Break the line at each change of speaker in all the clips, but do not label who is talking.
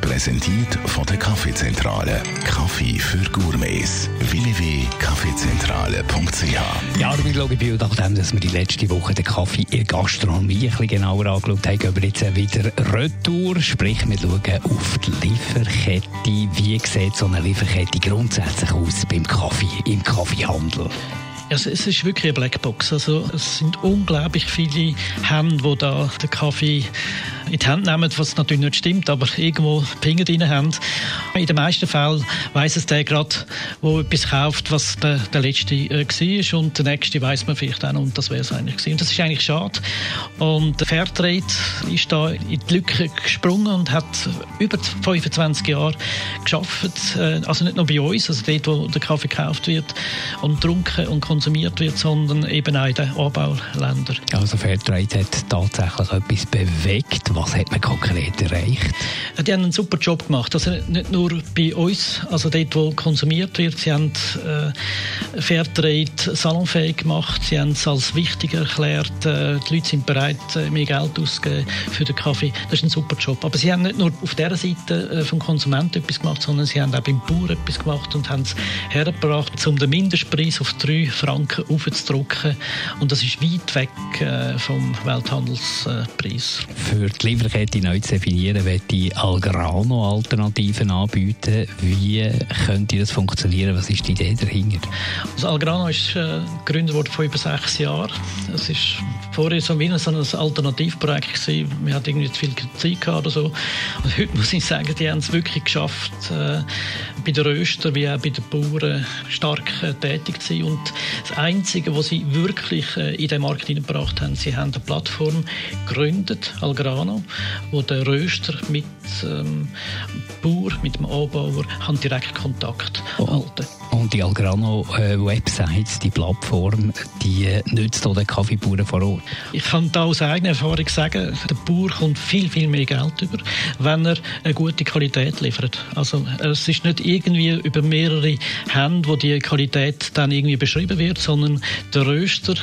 Präsentiert von der Kaffeezentrale. Kaffee für Gourmets. www.kaffeezentrale.ch
Ja, Armin Luginbühl, nachdem dass wir die letzte Woche den Kaffee in der Gastronomie ein bisschen genauer angeschaut haben, gehen wir jetzt wieder Retour. Sprich, wir schauen auf die Lieferkette. Wie sieht so eine Lieferkette grundsätzlich aus beim Kaffee, im Kaffeehandel?
Also es ist wirklich eine Blackbox. Also es sind unglaublich viele Hände, die da den Kaffee in die Hand nehmen, was natürlich nicht stimmt, aber irgendwo Finger drin haben. In den meisten Fällen weiss es der gerade, der etwas kauft, was der, der letzte äh, war und der nächste weiß man vielleicht auch noch und das wäre es eigentlich gewesen. Und das ist eigentlich schade. Und Fairtrade ist da in die Lücke gesprungen und hat über 25 Jahre geschafft, äh, also nicht nur bei uns, also dort, wo der Kaffee gekauft wird und getrunken und konsumiert konsumiert wird, sondern eben auch in den Anbauländern.
Also Fairtrade hat tatsächlich etwas bewegt. Was hat man konkret erreicht?
Die haben einen super Job gemacht. Also nicht nur bei uns, also dort, wo konsumiert wird. Sie haben äh, Fairtrade salonfähig gemacht. Sie haben es als wichtig erklärt. Äh, die Leute sind bereit, äh, mehr Geld auszugeben für den Kaffee. Das ist ein super Job. Aber sie haben nicht nur auf dieser Seite äh, vom Konsumenten etwas gemacht, sondern sie haben auch beim Bauern etwas gemacht und haben es hergebracht, um den Mindestpreis auf drei Franken Franken aufzudrücken. Und das ist weit weg äh, vom Welthandelspreis.
Für die Lieferkette neu zu definieren, wird die Algrano Alternativen anbieten. Wie könnte das funktionieren? Was ist die Idee dahinter?
Also Algrano ist äh, gegründet worden vor über sechs Jahren. Es ist vorher so wie ein, so ein Alternativprojekt gewesen. Wir hatten irgendwie zu viel Zeit gehabt oder so. Und heute muss ich sagen, die haben es wirklich geschafft, äh, bei den Röstern wie auch bei den Bauern stark äh, tätig zu sein. Und das Einzige, was sie wirklich äh, in den Markt hineingebracht haben, sie haben eine Plattform gegründet, Algrano, wo der Röster mit ähm, Bauer, mit dem Anbauer, haben direkt Kontakt oh. halten.
Und die Algrano äh, die Plattform, die nützt auch den Kaffeebauern vor Ort?
Ich kann da aus eigener Erfahrung sagen, der Bauer kommt viel, viel mehr Geld über, wenn er eine gute Qualität liefert. Also es ist nicht irgendwie über mehrere Hände, wo die Qualität dann irgendwie beschrieben wird, sondern der Röster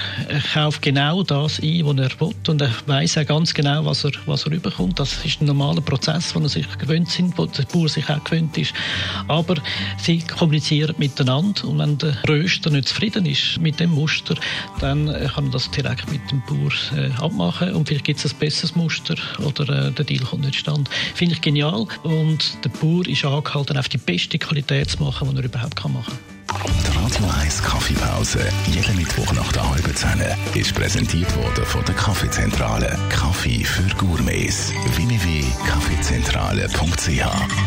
kauft genau das ein, was er will und er weiß auch ganz genau, was er, was er überkommt. Das ist ein normaler Prozess, den er sich gewöhnt sind, wo der Bauer sich auch gewöhnt ist. Aber sie kommunizieren miteinander und wenn der Röster nicht zufrieden ist mit dem Muster, dann kann er das direkt mit dem Bauer äh, abmachen und vielleicht gibt es ein besseres Muster oder äh, der Deal kommt nicht stand. Finde ich genial und der Bauer ist angehalten, auf die beste Qualität zu machen, die er überhaupt machen kann.
Die Radio 1 Kaffeepause, jeden Mittwoch nach der halben Zehn, ist präsentiert worden von der Kaffeezentrale. Kaffee für Gourmets. www.kaffeezentrale.ch